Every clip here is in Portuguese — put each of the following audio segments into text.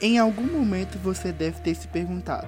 Em algum momento você deve ter se perguntado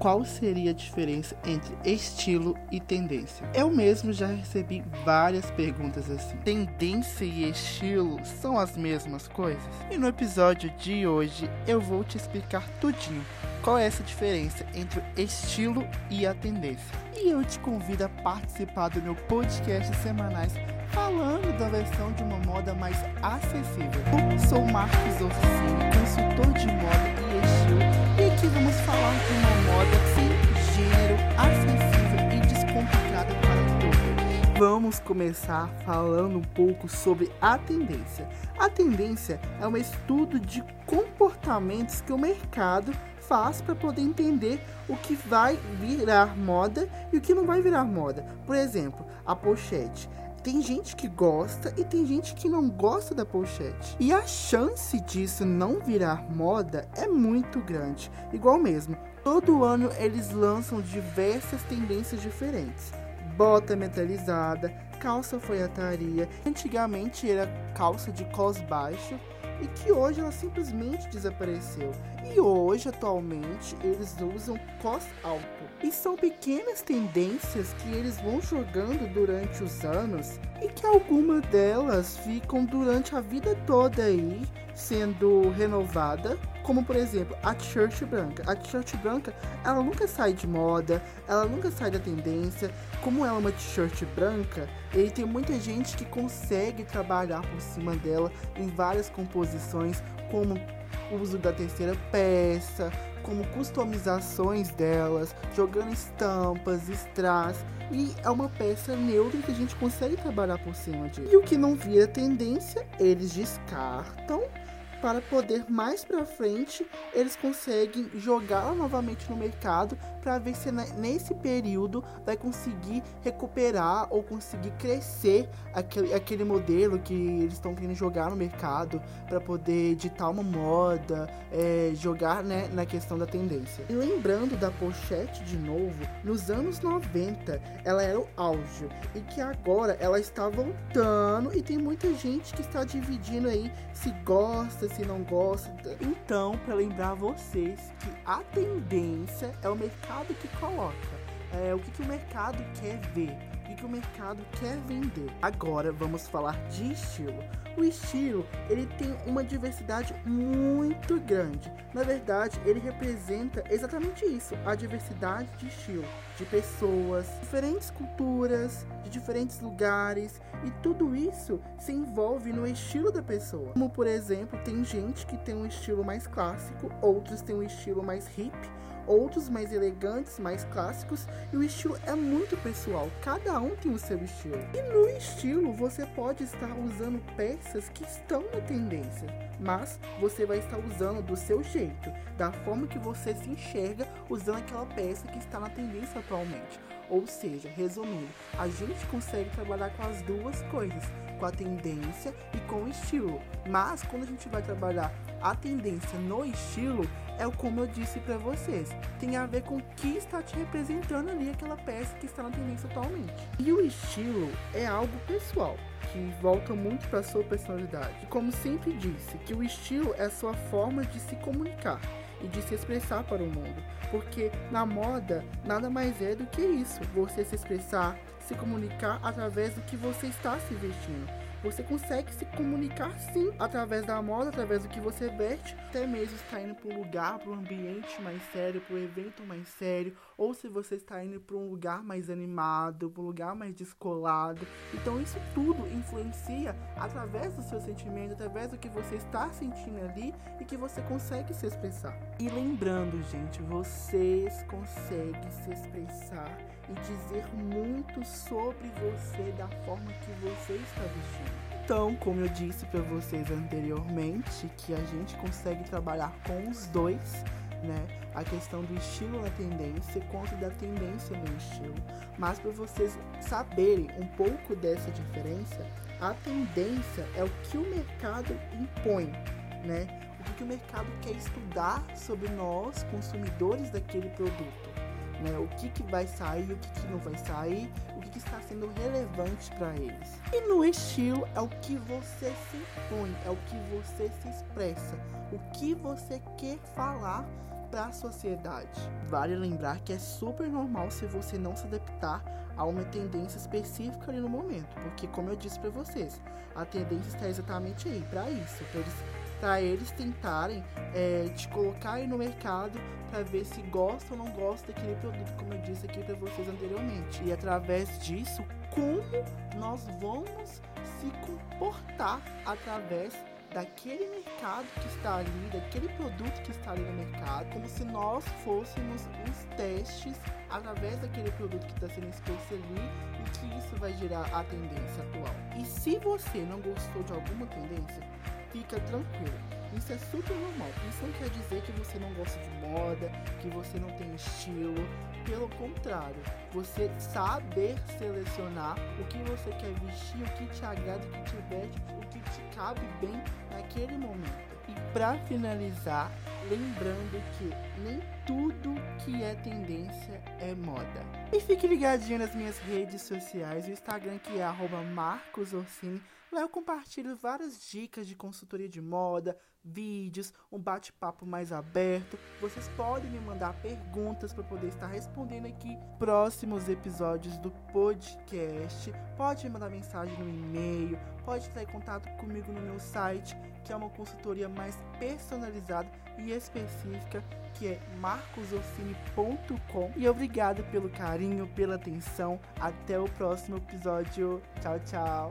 qual seria a diferença entre estilo e tendência. Eu mesmo já recebi várias perguntas assim. Tendência e estilo são as mesmas coisas? E no episódio de hoje eu vou te explicar tudinho qual é essa diferença entre o estilo e a tendência. E eu te convido a participar do meu podcast semanais falando da versão de uma moda mais acessível. Eu sou Marcos Orsini, consultor de moda e estilo, e aqui vamos falar de uma moda sem gênero, acessível e descomplicada para todos. Vamos começar falando um pouco sobre a tendência. A tendência é um estudo de comportamentos que o mercado faz para poder entender o que vai virar moda e o que não vai virar moda. Por exemplo, a pochete tem gente que gosta e tem gente que não gosta da pochete. E a chance disso não virar moda é muito grande. Igual mesmo, todo ano eles lançam diversas tendências diferentes. Bota metalizada, calça alfaiataria, antigamente era calça de cos baixo e que hoje ela simplesmente desapareceu. E hoje, atualmente, eles usam cos alto. E são pequenas tendências que eles vão jogando durante os anos e que algumas delas ficam durante a vida toda aí sendo renovada, como por exemplo a t-shirt branca. A t-shirt branca, ela nunca sai de moda, ela nunca sai da tendência. Como ela é uma t-shirt branca, ele tem muita gente que consegue trabalhar por cima dela em várias composições, como uso da terceira peça, como customizações delas, jogando estampas, strass. E é uma peça neutra que a gente consegue trabalhar por cima disso. E o que não vira tendência, eles descartam para poder mais para frente eles conseguem jogá-la novamente no mercado para ver se nesse período vai conseguir recuperar ou conseguir crescer aquele, aquele modelo que eles estão querendo jogar no mercado para poder editar uma moda, é, jogar né, na questão da tendência. E lembrando da pochete de novo, nos anos 90 ela era o auge e que agora ela está voltando e tem muita gente que está dividindo aí se gosta, se não gosta. Então, para lembrar vocês que a tendência é o mercado que coloca. É, o que, que o mercado quer ver, o que, que o mercado quer vender. Agora vamos falar de estilo. O estilo ele tem uma diversidade muito grande. Na verdade, ele representa exatamente isso: a diversidade de estilo, de pessoas, diferentes culturas, de diferentes lugares e tudo isso se envolve no estilo da pessoa. Como por exemplo, tem gente que tem um estilo mais clássico, outros têm um estilo mais hip outros mais elegantes, mais clássicos, e o estilo é muito pessoal, cada um tem o seu estilo. E no estilo você pode estar usando peças que estão na tendência, mas você vai estar usando do seu jeito, da forma que você se enxerga usando aquela peça que está na tendência atualmente. Ou seja, resumindo, a gente consegue trabalhar com as duas coisas, com a tendência e com o estilo. Mas quando a gente vai trabalhar a tendência no estilo, é como eu disse para vocês, tem a ver com o que está te representando ali aquela peça que está na tendência atualmente. E o estilo é algo pessoal, que volta muito para sua personalidade. Como sempre disse, que o estilo é a sua forma de se comunicar e de se expressar para o mundo. Porque na moda nada mais é do que isso, você se expressar, se comunicar através do que você está se vestindo. Você consegue se comunicar sim através da moda, através do que você veste, até mesmo está indo para um lugar, para um ambiente mais sério, para um evento mais sério, ou se você está indo para um lugar mais animado, para um lugar mais descolado. Então isso tudo influencia através do seu sentimento, através do que você está sentindo ali e que você consegue se expressar. E lembrando, gente, vocês conseguem se expressar e dizer muito sobre você da forma que você está vestindo. Então, como eu disse para vocês anteriormente, que a gente consegue trabalhar com os dois, né? A questão do estilo na tendência quanto da tendência no estilo. Mas para vocês saberem um pouco dessa diferença, a tendência é o que o mercado impõe, né? O que o mercado quer estudar sobre nós, consumidores daquele produto. Né? O que, que vai sair, o que, que não vai sair, o que, que está sendo relevante para eles. E no estilo é o que você se impõe, é o que você se expressa, o que você quer falar para a sociedade. Vale lembrar que é super normal se você não se adaptar a uma tendência específica ali no momento, porque como eu disse para vocês, a tendência está exatamente aí para isso, para eles, pra eles tentarem é, te aí no mercado para ver se gosta ou não gosta daquele produto, como eu disse aqui para vocês anteriormente. E através disso, como nós vamos se comportar através daquele mercado que está ali, daquele produto que está ali no mercado, como se nós fôssemos uns testes através daquele produto que está sendo exposto ali e que isso vai gerar a tendência atual. E se você não gostou de alguma tendência, fica tranquilo. Isso é super normal. Isso não quer dizer que você não gosta de moda, que você não tem estilo. Pelo contrário, você saber selecionar o que você quer vestir, o que te agrada, o que te veste, o que te cabe bem naquele momento. E para finalizar, lembrando que nem tudo que é tendência é moda. E fique ligadinho nas minhas redes sociais, o Instagram que é @marcosorsini Lá eu compartilho várias dicas de consultoria de moda, vídeos, um bate-papo mais aberto. Vocês podem me mandar perguntas para poder estar respondendo aqui próximos episódios do podcast. Pode me mandar mensagem no e-mail, pode entrar em contato comigo no meu site, que é uma consultoria mais personalizada e específica, que é marcosoffini.com. E obrigado pelo carinho, pela atenção. Até o próximo episódio. Tchau, tchau.